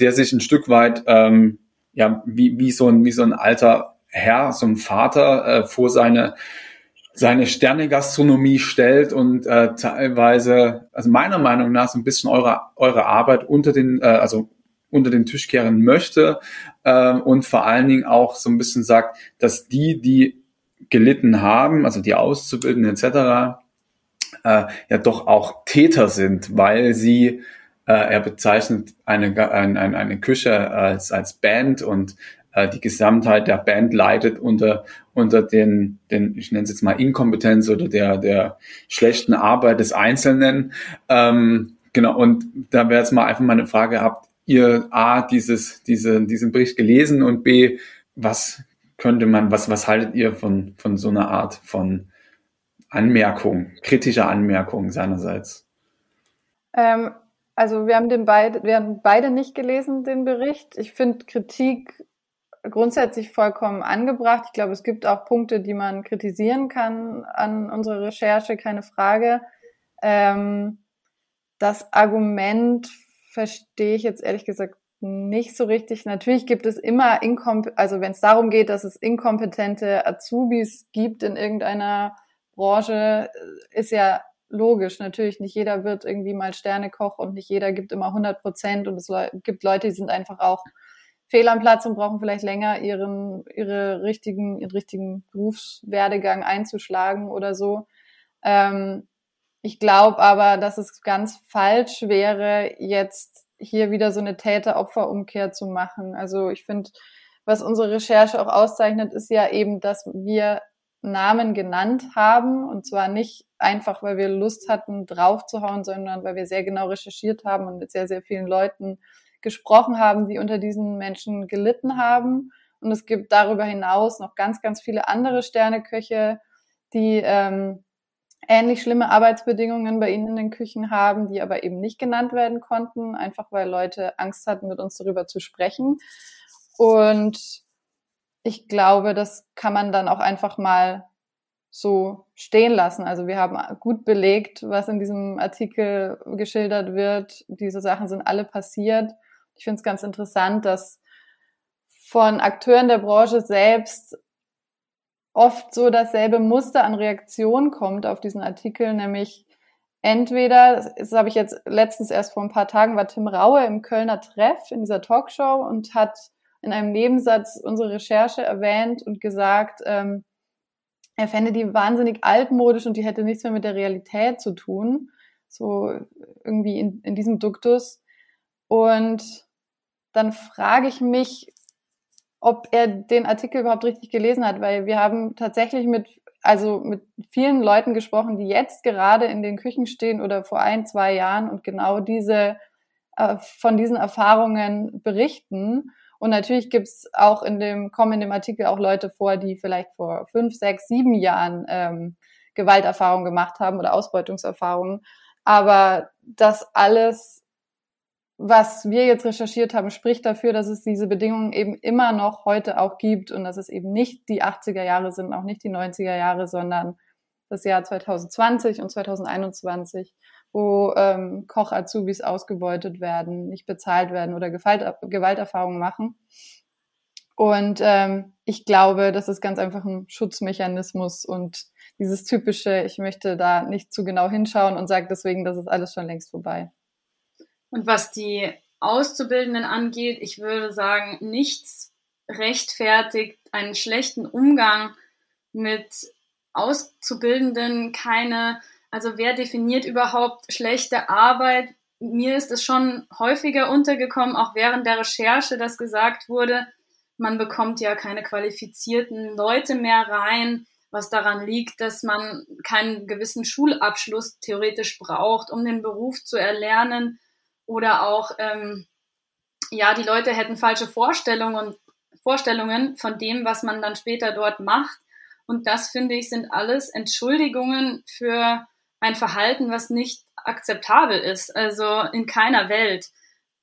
[SPEAKER 5] der sich ein Stück weit, ähm, ja, wie, wie, so ein, wie so ein alter Herr, so ein Vater äh, vor seine seine Sterne-Gastronomie stellt und äh, teilweise, also meiner Meinung nach, so ein bisschen eure, eure Arbeit unter den, äh, also unter den Tisch kehren möchte äh, und vor allen Dingen auch so ein bisschen sagt, dass die, die gelitten haben, also die Auszubildenden etc., äh, ja doch auch Täter sind, weil sie, äh, er bezeichnet eine, eine, eine Küche als, als Band und äh, die Gesamtheit der Band leidet unter, unter den, den, ich nenne es jetzt mal Inkompetenz oder der, der schlechten Arbeit des Einzelnen. Ähm, genau, und da wäre jetzt mal einfach mal eine Frage, habt ihr A, dieses, diese, diesen Bericht gelesen und B, was könnte man, was, was haltet ihr von, von so einer Art von Anmerkung, kritischer Anmerkung seinerseits?
[SPEAKER 2] Ähm, also wir haben den beide, wir haben beide nicht gelesen, den Bericht. Ich finde Kritik grundsätzlich vollkommen angebracht. Ich glaube, es gibt auch Punkte, die man kritisieren kann an unserer Recherche, keine Frage. Ähm, das Argument verstehe ich jetzt ehrlich gesagt nicht so richtig. Natürlich gibt es immer, Inkom also wenn es darum geht, dass es inkompetente Azubis gibt in irgendeiner Branche, äh, ist ja logisch. Natürlich, nicht jeder wird irgendwie mal Sternekoch und nicht jeder gibt immer 100 Prozent und es gibt Leute, die sind einfach auch fehl am Platz und brauchen vielleicht länger ihren, ihre richtigen, ihren richtigen Berufswerdegang einzuschlagen oder so. Ähm, ich glaube aber, dass es ganz falsch wäre, jetzt hier wieder so eine Täter-Opfer-Umkehr zu machen. Also ich finde, was unsere Recherche auch auszeichnet, ist ja eben, dass wir Namen genannt haben. Und zwar nicht einfach, weil wir Lust hatten, draufzuhauen, sondern weil wir sehr genau recherchiert haben und mit sehr, sehr vielen Leuten gesprochen haben, die unter diesen Menschen gelitten haben. Und es gibt darüber hinaus noch ganz, ganz viele andere Sterneköche, die ähm, ähnlich schlimme Arbeitsbedingungen bei ihnen in den Küchen haben, die aber eben nicht genannt werden konnten, einfach weil Leute Angst hatten, mit uns darüber zu sprechen. Und ich glaube, das kann man dann auch einfach mal so stehen lassen. Also wir haben gut belegt, was in diesem Artikel geschildert wird. Diese Sachen sind alle passiert. Ich finde es ganz interessant, dass von Akteuren der Branche selbst oft so dasselbe Muster an Reaktion kommt auf diesen Artikel, nämlich entweder, das, habe ich jetzt letztens erst vor ein paar Tagen, war Tim Raue im Kölner Treff in dieser Talkshow und hat in einem Nebensatz unsere Recherche erwähnt und gesagt, ähm, er fände die wahnsinnig altmodisch und die hätte nichts mehr mit der Realität zu tun. So irgendwie in, in diesem Duktus. Und dann frage ich mich, ob er den Artikel überhaupt richtig gelesen hat, weil wir haben tatsächlich mit, also mit vielen Leuten gesprochen, die jetzt gerade in den Küchen stehen oder vor ein, zwei Jahren und genau diese, äh, von diesen Erfahrungen berichten. Und natürlich gibt's auch in dem, kommen in dem Artikel auch Leute vor, die vielleicht vor fünf, sechs, sieben Jahren ähm, Gewalterfahrungen gemacht haben oder Ausbeutungserfahrungen. Aber das alles was wir jetzt recherchiert haben, spricht dafür, dass es diese Bedingungen eben immer noch heute auch gibt und dass es eben nicht die 80er Jahre sind, auch nicht die 90er Jahre, sondern das Jahr 2020 und 2021, wo ähm, Koch-Azubis ausgebeutet werden, nicht bezahlt werden oder Gewalt, Gewalterfahrungen machen. Und ähm, ich glaube, das ist ganz einfach ein Schutzmechanismus und dieses typische, ich möchte da nicht zu genau hinschauen und sage deswegen, das ist alles schon längst vorbei.
[SPEAKER 3] Und was die Auszubildenden angeht, ich würde sagen, nichts rechtfertigt einen schlechten Umgang mit Auszubildenden, keine, also wer definiert überhaupt schlechte Arbeit? Mir ist es schon häufiger untergekommen, auch während der Recherche, dass gesagt wurde, man bekommt ja keine qualifizierten Leute mehr rein, was daran liegt, dass man keinen gewissen Schulabschluss theoretisch braucht, um den Beruf zu erlernen oder auch, ähm, ja, die Leute hätten falsche Vorstellungen, Vorstellungen von dem, was man dann später dort macht. Und das, finde ich, sind alles Entschuldigungen für ein Verhalten, was nicht akzeptabel ist, also in keiner Welt.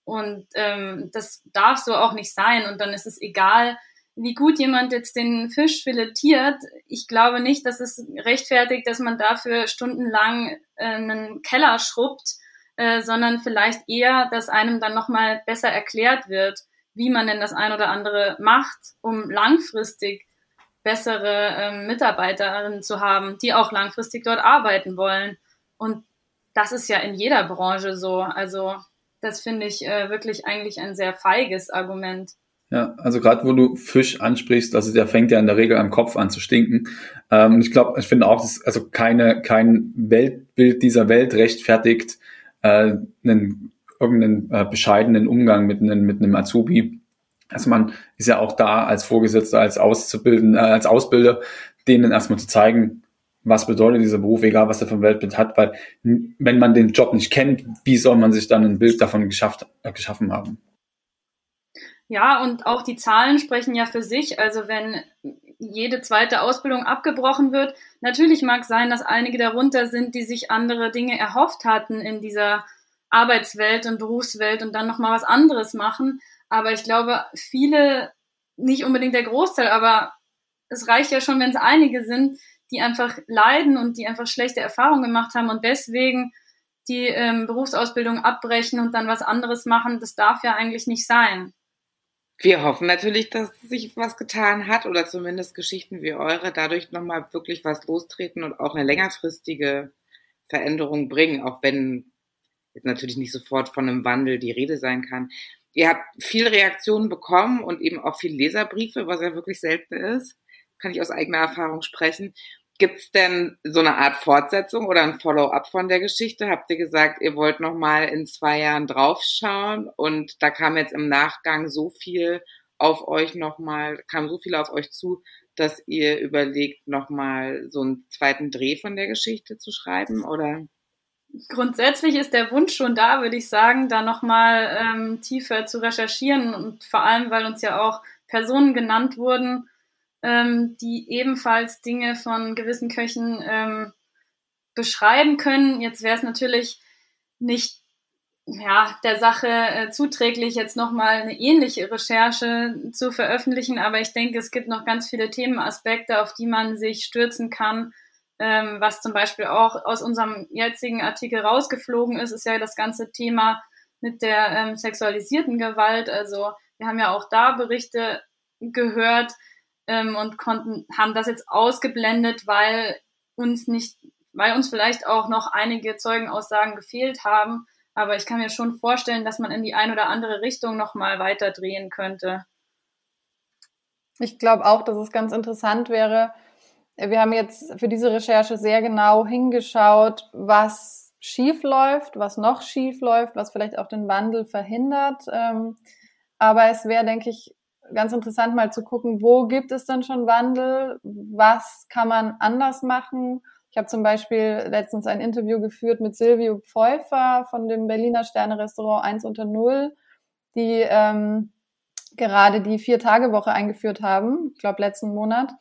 [SPEAKER 3] Und ähm, das darf so auch nicht sein. Und dann ist es egal, wie gut jemand jetzt den Fisch filetiert. Ich glaube nicht, dass es rechtfertigt, dass man dafür stundenlang äh, einen Keller schrubbt äh, sondern vielleicht eher, dass einem dann nochmal besser erklärt wird, wie man denn das ein oder andere macht, um langfristig bessere ähm, Mitarbeiterinnen zu haben, die auch langfristig dort arbeiten wollen. Und das ist ja in jeder Branche so. Also das finde ich äh, wirklich eigentlich ein sehr feiges Argument.
[SPEAKER 5] Ja, also gerade wo du Fisch ansprichst, also der fängt ja in der Regel am Kopf an zu stinken. Ähm, ich glaube, ich finde auch, dass also keine kein Weltbild dieser Welt rechtfertigt äh, einen irgendeinen äh, bescheidenen Umgang mit einem, mit einem Azubi. Also man ist ja auch da als Vorgesetzter, als Auszubilden, äh, als Ausbilder, denen erstmal zu zeigen, was bedeutet dieser Beruf, egal was er ein Weltbild hat, weil wenn man den Job nicht kennt, wie soll man sich dann ein Bild davon geschafft, äh, geschaffen haben?
[SPEAKER 3] Ja, und auch die Zahlen sprechen ja für sich. Also wenn jede zweite Ausbildung abgebrochen wird, natürlich mag sein, dass einige darunter sind, die sich andere Dinge erhofft hatten in dieser Arbeitswelt und Berufswelt und dann nochmal was anderes machen. Aber ich glaube, viele, nicht unbedingt der Großteil, aber es reicht ja schon, wenn es einige sind, die einfach leiden und die einfach schlechte Erfahrungen gemacht haben und deswegen die ähm, Berufsausbildung abbrechen und dann was anderes machen. Das darf ja eigentlich nicht sein.
[SPEAKER 1] Wir hoffen natürlich, dass sich was getan hat oder zumindest Geschichten wie eure dadurch nochmal wirklich was lostreten und auch eine längerfristige Veränderung bringen, auch wenn jetzt natürlich nicht sofort von einem Wandel die Rede sein kann. Ihr habt viel Reaktionen bekommen und eben auch viel Leserbriefe, was ja wirklich selten ist. Kann ich aus eigener Erfahrung sprechen. Gibt es denn so eine Art Fortsetzung oder ein Follow-up von der Geschichte? Habt ihr gesagt, ihr wollt noch mal in zwei Jahren draufschauen und da kam jetzt im Nachgang so viel auf euch nochmal, kam so viel auf euch zu, dass ihr überlegt, nochmal so einen zweiten Dreh von der Geschichte zu schreiben, oder?
[SPEAKER 3] Grundsätzlich ist der Wunsch schon da, würde ich sagen, da nochmal ähm, tiefer zu recherchieren und vor allem, weil uns ja auch Personen genannt wurden, ähm, die ebenfalls Dinge von gewissen Köchen ähm, beschreiben können. Jetzt wäre es natürlich nicht ja, der Sache äh, zuträglich, jetzt nochmal eine ähnliche Recherche zu veröffentlichen, aber ich denke, es gibt noch ganz viele Themenaspekte, auf die man sich stürzen kann. Ähm, was zum Beispiel auch aus unserem jetzigen Artikel rausgeflogen ist, ist ja das ganze Thema mit der ähm, sexualisierten Gewalt. Also wir haben ja auch da Berichte gehört ähm, und konnten, haben das jetzt ausgeblendet, weil uns nicht, weil uns vielleicht auch noch einige Zeugenaussagen gefehlt haben. Aber ich kann mir schon vorstellen, dass man in die ein oder andere Richtung nochmal weiter drehen könnte.
[SPEAKER 2] Ich glaube auch, dass es ganz interessant wäre. Wir haben jetzt für diese Recherche sehr genau hingeschaut, was schief läuft, was noch schief läuft, was vielleicht auch den Wandel verhindert. Ähm, aber es wäre, denke ich, ganz interessant mal zu gucken, wo gibt es denn schon Wandel? Was kann man anders machen? Ich habe zum Beispiel letztens ein Interview geführt mit Silvio Pfeuffer von dem Berliner Sterne-Restaurant 1 unter 0, die ähm, gerade die Vier-Tage-Woche eingeführt haben, ich glaube letzten Monat,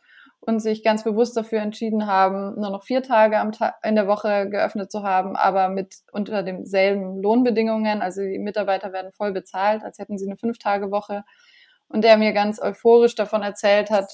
[SPEAKER 2] und sich ganz bewusst dafür entschieden haben, nur noch vier Tage am Tag in der Woche geöffnet zu haben, aber mit unter demselben Lohnbedingungen. Also die Mitarbeiter werden voll bezahlt, als hätten sie eine Fünf-Tage-Woche. Und der mir ganz euphorisch davon erzählt hat,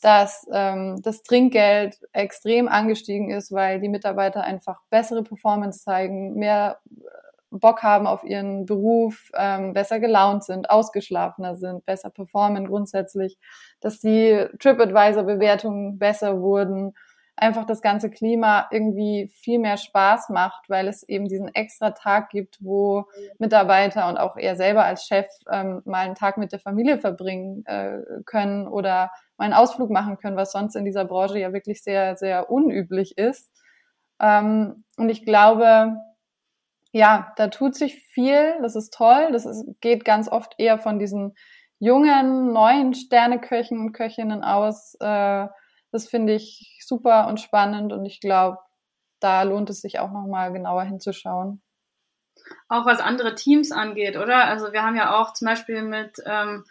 [SPEAKER 2] dass ähm, das Trinkgeld extrem angestiegen ist, weil die Mitarbeiter einfach bessere Performance zeigen, mehr äh, Bock haben auf ihren Beruf, ähm, besser gelaunt sind, ausgeschlafener sind, besser performen grundsätzlich, dass die TripAdvisor-Bewertungen besser wurden, einfach das ganze Klima irgendwie viel mehr Spaß macht, weil es eben diesen extra Tag gibt, wo Mitarbeiter und auch er selber als Chef ähm, mal einen Tag mit der Familie verbringen äh, können oder mal einen Ausflug machen können, was sonst in dieser Branche ja wirklich sehr, sehr unüblich ist. Ähm, und ich glaube, ja, da tut sich viel, das ist toll, das ist, geht ganz oft eher von diesen jungen, neuen Sterneköchen und Köchinnen aus, äh, das finde ich super und spannend und ich glaube, da lohnt es sich auch nochmal genauer hinzuschauen.
[SPEAKER 3] Auch was andere Teams angeht, oder? Also wir haben ja auch zum Beispiel mit, ähm,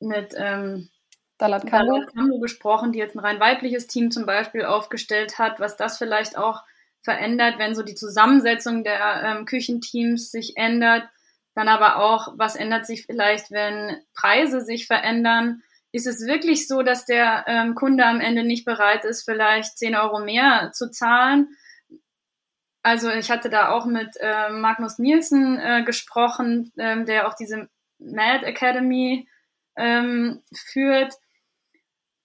[SPEAKER 3] mit ähm, Dalat Kambo. Gesprochen, die jetzt ein rein weibliches Team zum Beispiel aufgestellt hat, was das vielleicht auch verändert, wenn so die Zusammensetzung der ähm, Küchenteams sich ändert. Dann aber auch, was ändert sich vielleicht, wenn Preise sich verändern? Ist es wirklich so, dass der ähm, Kunde am Ende nicht bereit ist, vielleicht 10 Euro mehr zu zahlen? Also ich hatte da auch mit äh, Magnus Nielsen äh, gesprochen, ähm, der auch diese Mad Academy ähm, führt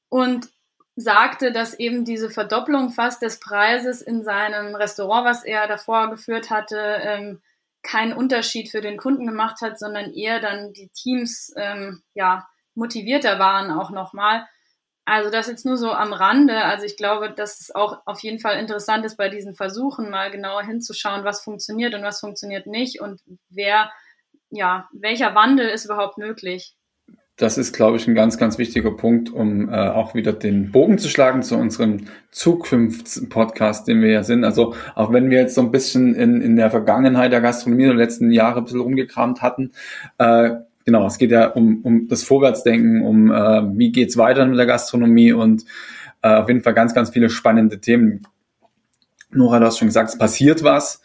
[SPEAKER 3] und sagte, dass eben diese Verdopplung fast des Preises in seinem Restaurant, was er davor geführt hatte, ähm, keinen Unterschied für den Kunden gemacht hat, sondern eher dann die Teams ähm, ja motivierter waren auch nochmal. Also das jetzt nur so am Rande. Also ich glaube, dass es auch auf jeden Fall interessant ist, bei diesen Versuchen mal genauer hinzuschauen, was funktioniert und was funktioniert nicht und wer, ja, welcher Wandel ist überhaupt möglich.
[SPEAKER 5] Das ist, glaube ich, ein ganz, ganz wichtiger Punkt, um äh, auch wieder den Bogen zu schlagen zu unserem Zukunftspodcast, den wir ja sind. Also auch wenn wir jetzt so ein bisschen in, in der Vergangenheit der Gastronomie der letzten Jahre ein bisschen rumgekramt hatten, äh, genau, es geht ja um, um das Vorwärtsdenken, um äh, wie geht's weiter mit der Gastronomie und äh, auf jeden Fall ganz, ganz viele spannende Themen. Nora, du hast schon gesagt, es passiert was.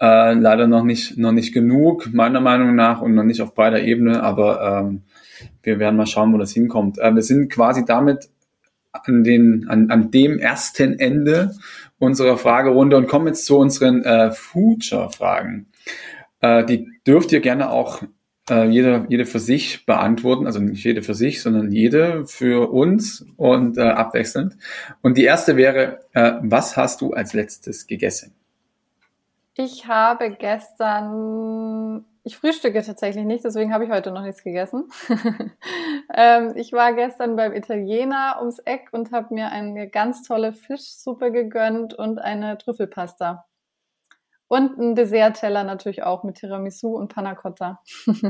[SPEAKER 5] Äh, leider noch nicht, noch nicht genug, meiner Meinung nach, und noch nicht auf breiter Ebene, aber ähm, wir werden mal schauen, wo das hinkommt. Äh, wir sind quasi damit an, den, an, an dem ersten Ende unserer Fragerunde und kommen jetzt zu unseren äh, Future-Fragen. Äh, die dürft ihr gerne auch äh, jede, jede für sich beantworten, also nicht jede für sich, sondern jede für uns und äh, abwechselnd. Und die erste wäre, äh, was hast du als letztes gegessen?
[SPEAKER 2] Ich habe gestern, ich frühstücke tatsächlich nicht, deswegen habe ich heute noch nichts gegessen. ähm, ich war gestern beim Italiener ums Eck und habe mir eine ganz tolle Fischsuppe gegönnt und eine Trüffelpasta. Und ein Dessertteller natürlich auch mit Tiramisu und Panna Cotta.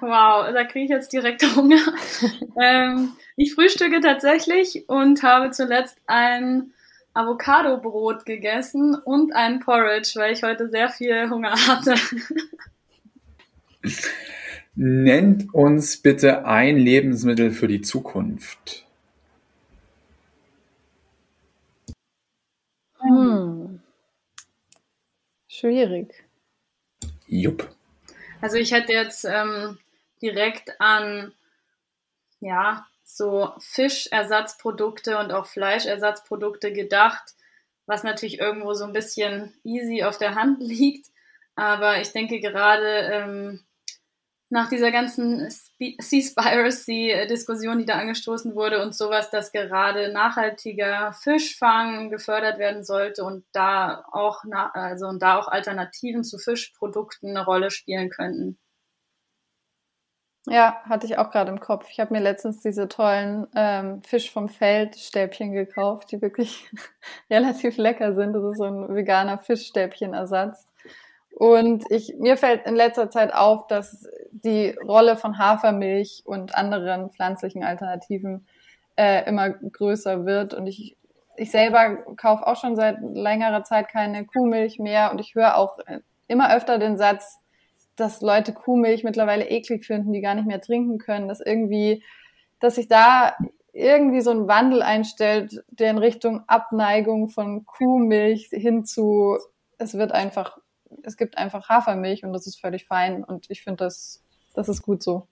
[SPEAKER 3] Wow, da kriege ich jetzt direkt Hunger. ähm, ich frühstücke tatsächlich und habe zuletzt ein Avocado-Brot gegessen und ein Porridge, weil ich heute sehr viel Hunger hatte.
[SPEAKER 5] Nennt uns bitte ein Lebensmittel für die Zukunft.
[SPEAKER 2] Hm. Schwierig.
[SPEAKER 5] Jupp.
[SPEAKER 3] Also ich hätte jetzt ähm, direkt an ja so Fischersatzprodukte und auch Fleischersatzprodukte gedacht, was natürlich irgendwo so ein bisschen easy auf der Hand liegt. Aber ich denke gerade ähm, nach dieser ganzen Seaspiracy-Diskussion, die da angestoßen wurde und sowas, dass gerade nachhaltiger Fischfang gefördert werden sollte und da auch, also und da auch Alternativen zu Fischprodukten eine Rolle spielen könnten.
[SPEAKER 2] Ja, hatte ich auch gerade im Kopf. Ich habe mir letztens diese tollen ähm, Fisch vom Feld Stäbchen gekauft, die wirklich relativ lecker sind. Das ist so ein veganer Fischstäbchenersatz. Und ich, mir fällt in letzter Zeit auf, dass die Rolle von Hafermilch und anderen pflanzlichen Alternativen äh, immer größer wird. Und ich, ich selber kaufe auch schon seit längerer Zeit keine Kuhmilch mehr. Und ich höre auch immer öfter den Satz, dass Leute Kuhmilch mittlerweile eklig finden, die gar nicht mehr trinken können. Dass irgendwie, dass sich da irgendwie so ein Wandel einstellt, der in Richtung Abneigung von Kuhmilch hin zu, es wird einfach es gibt einfach Hafermilch und das ist völlig fein und ich finde, das, das ist gut so.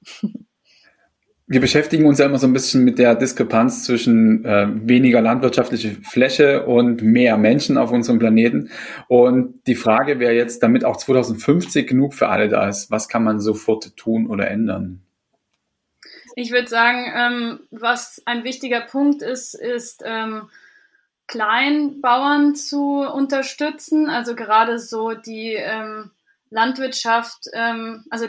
[SPEAKER 5] Wir beschäftigen uns ja immer so ein bisschen mit der Diskrepanz zwischen äh, weniger landwirtschaftliche Fläche und mehr Menschen auf unserem Planeten. Und die Frage wäre jetzt, damit auch 2050 genug für alle da ist, was kann man sofort tun oder ändern?
[SPEAKER 3] Ich würde sagen, ähm, was ein wichtiger Punkt ist, ist ähm, Kleinbauern zu unterstützen, also gerade so die ähm, Landwirtschaft, ähm, also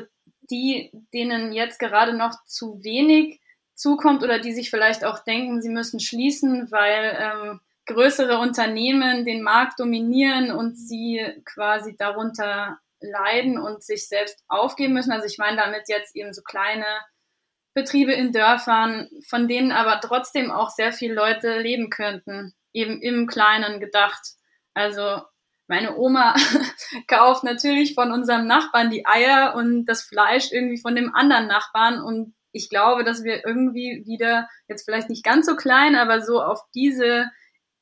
[SPEAKER 3] die, denen jetzt gerade noch zu wenig zukommt oder die sich vielleicht auch denken, sie müssen schließen, weil ähm, größere Unternehmen den Markt dominieren und sie quasi darunter leiden und sich selbst aufgeben müssen. Also ich meine damit jetzt eben so kleine Betriebe in Dörfern, von denen aber trotzdem auch sehr viele Leute leben könnten eben im Kleinen gedacht. Also meine Oma kauft natürlich von unserem Nachbarn die Eier und das Fleisch irgendwie von dem anderen Nachbarn und ich glaube, dass wir irgendwie wieder, jetzt vielleicht nicht ganz so klein, aber so auf diese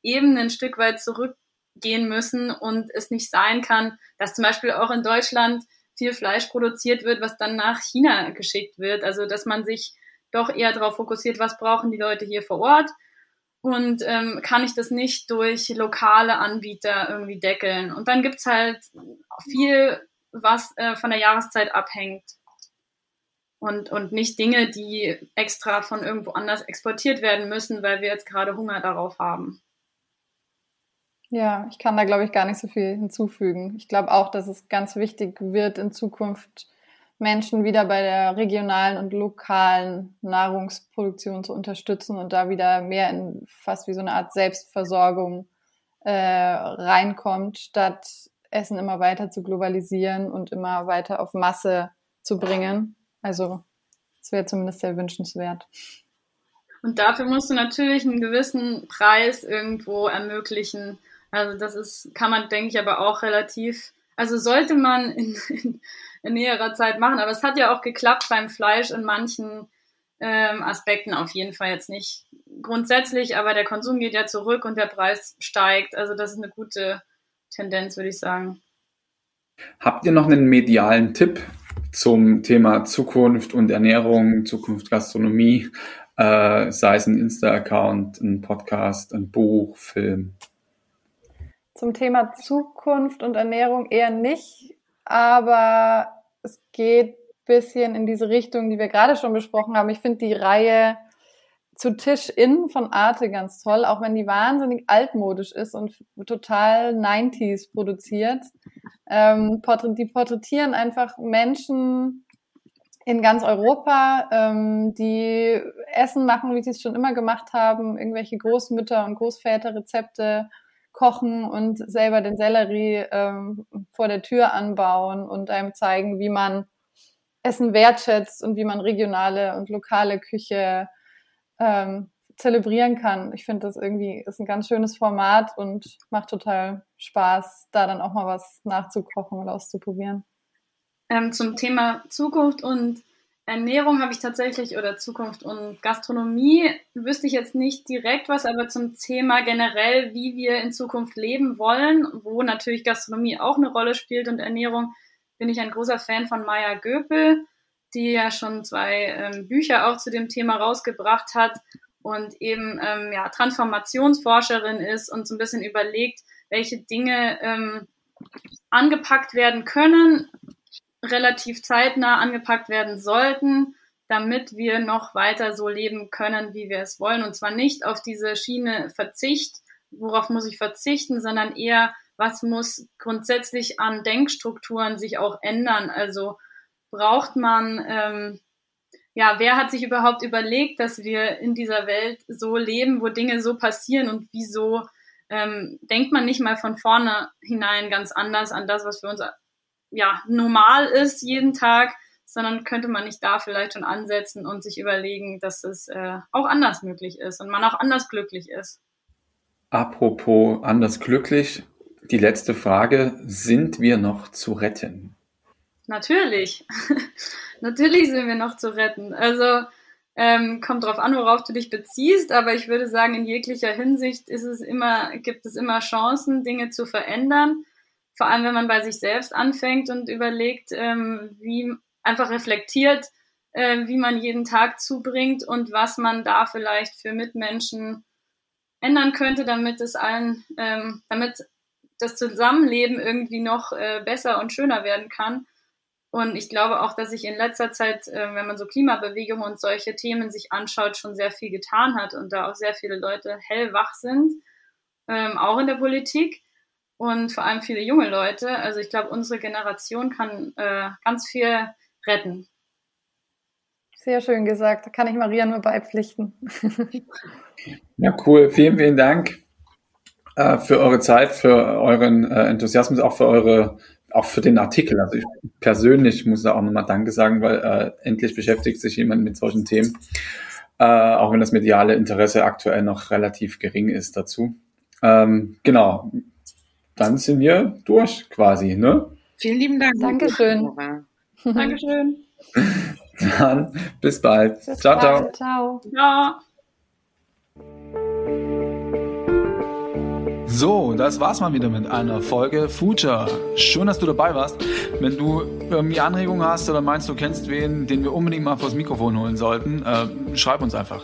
[SPEAKER 3] Ebene ein Stück weit zurückgehen müssen und es nicht sein kann, dass zum Beispiel auch in Deutschland viel Fleisch produziert wird, was dann nach China geschickt wird. Also dass man sich doch eher darauf fokussiert, was brauchen die Leute hier vor Ort und ähm, kann ich das nicht durch lokale Anbieter irgendwie deckeln. Und dann gibt's halt viel, was äh, von der Jahreszeit abhängt. Und, und nicht Dinge, die extra von irgendwo anders exportiert werden müssen, weil wir jetzt gerade Hunger darauf haben.
[SPEAKER 2] Ja, ich kann da, glaube ich, gar nicht so viel hinzufügen. Ich glaube auch, dass es ganz wichtig wird, in Zukunft Menschen wieder bei der regionalen und lokalen Nahrungsproduktion zu unterstützen und da wieder mehr in fast wie so eine Art Selbstversorgung äh, reinkommt, statt Essen immer weiter zu globalisieren und immer weiter auf Masse zu bringen. Also das wäre zumindest sehr wünschenswert.
[SPEAKER 3] Und dafür musst du natürlich einen gewissen Preis irgendwo ermöglichen. Also das ist, kann man, denke ich, aber auch relativ, also sollte man in, in in näherer Zeit machen. Aber es hat ja auch geklappt beim Fleisch in manchen ähm, Aspekten auf jeden Fall jetzt nicht grundsätzlich, aber der Konsum geht ja zurück und der Preis steigt. Also das ist eine gute Tendenz, würde ich sagen.
[SPEAKER 5] Habt ihr noch einen medialen Tipp zum Thema Zukunft und Ernährung, Zukunft Gastronomie, äh, sei es ein Insta-Account, ein Podcast, ein Buch, Film?
[SPEAKER 2] Zum Thema Zukunft und Ernährung eher nicht, aber es geht bisschen in diese Richtung, die wir gerade schon besprochen haben. Ich finde die Reihe zu Tisch in von Arte ganz toll, auch wenn die wahnsinnig altmodisch ist und total 90s produziert. Ähm, die porträtieren einfach Menschen in ganz Europa, ähm, die Essen machen, wie sie es schon immer gemacht haben, irgendwelche Großmütter und Großväter Rezepte kochen und selber den Sellerie ähm, vor der Tür anbauen und einem zeigen, wie man Essen wertschätzt und wie man regionale und lokale Küche ähm, zelebrieren kann. Ich finde das irgendwie ist ein ganz schönes Format und macht total Spaß, da dann auch mal was nachzukochen und auszuprobieren.
[SPEAKER 3] Ähm, zum Thema Zukunft und Ernährung habe ich tatsächlich oder Zukunft und Gastronomie wüsste ich jetzt nicht direkt was, aber zum Thema generell, wie wir in Zukunft leben wollen, wo natürlich Gastronomie auch eine Rolle spielt und Ernährung, bin ich ein großer Fan von Maya Göpel, die ja schon zwei ähm, Bücher auch zu dem Thema rausgebracht hat und eben ähm, ja, Transformationsforscherin ist und so ein bisschen überlegt, welche Dinge ähm, angepackt werden können, relativ zeitnah angepackt werden sollten, damit wir noch weiter so leben können, wie wir es wollen. Und zwar nicht auf diese Schiene Verzicht, worauf muss ich verzichten, sondern eher, was muss grundsätzlich an Denkstrukturen sich auch ändern. Also braucht man, ähm, ja, wer hat sich überhaupt überlegt, dass wir in dieser Welt so leben, wo Dinge so passieren und wieso ähm, denkt man nicht mal von vorne hinein ganz anders an das, was für uns ja, normal ist jeden Tag, sondern könnte man nicht da vielleicht schon ansetzen und sich überlegen, dass es äh, auch anders möglich ist und man auch anders glücklich ist.
[SPEAKER 5] Apropos anders glücklich, die letzte Frage, sind wir noch zu retten?
[SPEAKER 3] Natürlich. Natürlich sind wir noch zu retten. Also ähm, kommt drauf an, worauf du dich beziehst, aber ich würde sagen, in jeglicher Hinsicht ist es immer, gibt es immer Chancen, Dinge zu verändern vor allem wenn man bei sich selbst anfängt und überlegt, ähm, wie einfach reflektiert, äh, wie man jeden Tag zubringt und was man da vielleicht für Mitmenschen ändern könnte, damit es allen, ähm, damit das Zusammenleben irgendwie noch äh, besser und schöner werden kann. Und ich glaube auch, dass sich in letzter Zeit, äh, wenn man so Klimabewegungen und solche Themen sich anschaut, schon sehr viel getan hat und da auch sehr viele Leute hellwach sind, ähm, auch in der Politik und vor allem viele junge Leute. Also ich glaube, unsere Generation kann äh, ganz viel retten.
[SPEAKER 2] Sehr schön gesagt. Da kann ich Maria nur beipflichten.
[SPEAKER 5] ja, cool. Vielen, vielen Dank äh, für eure Zeit, für euren äh, Enthusiasmus, auch für eure, auch für den Artikel. Also ich persönlich muss da auch nochmal Danke sagen, weil äh, endlich beschäftigt sich jemand mit solchen Themen. Äh, auch wenn das mediale Interesse aktuell noch relativ gering ist dazu. Ähm, genau, dann sind wir durch quasi, ne?
[SPEAKER 1] Vielen lieben Dank.
[SPEAKER 2] Dankeschön.
[SPEAKER 3] Dankeschön.
[SPEAKER 5] Dann bis bald. Bis ciao, bald.
[SPEAKER 2] ciao. Ciao.
[SPEAKER 3] Ja.
[SPEAKER 4] So, das war's mal wieder mit einer Folge Future. Schön, dass du dabei warst. Wenn du irgendwie Anregungen hast oder meinst, du kennst wen, den wir unbedingt mal vors Mikrofon holen sollten, äh, schreib uns einfach.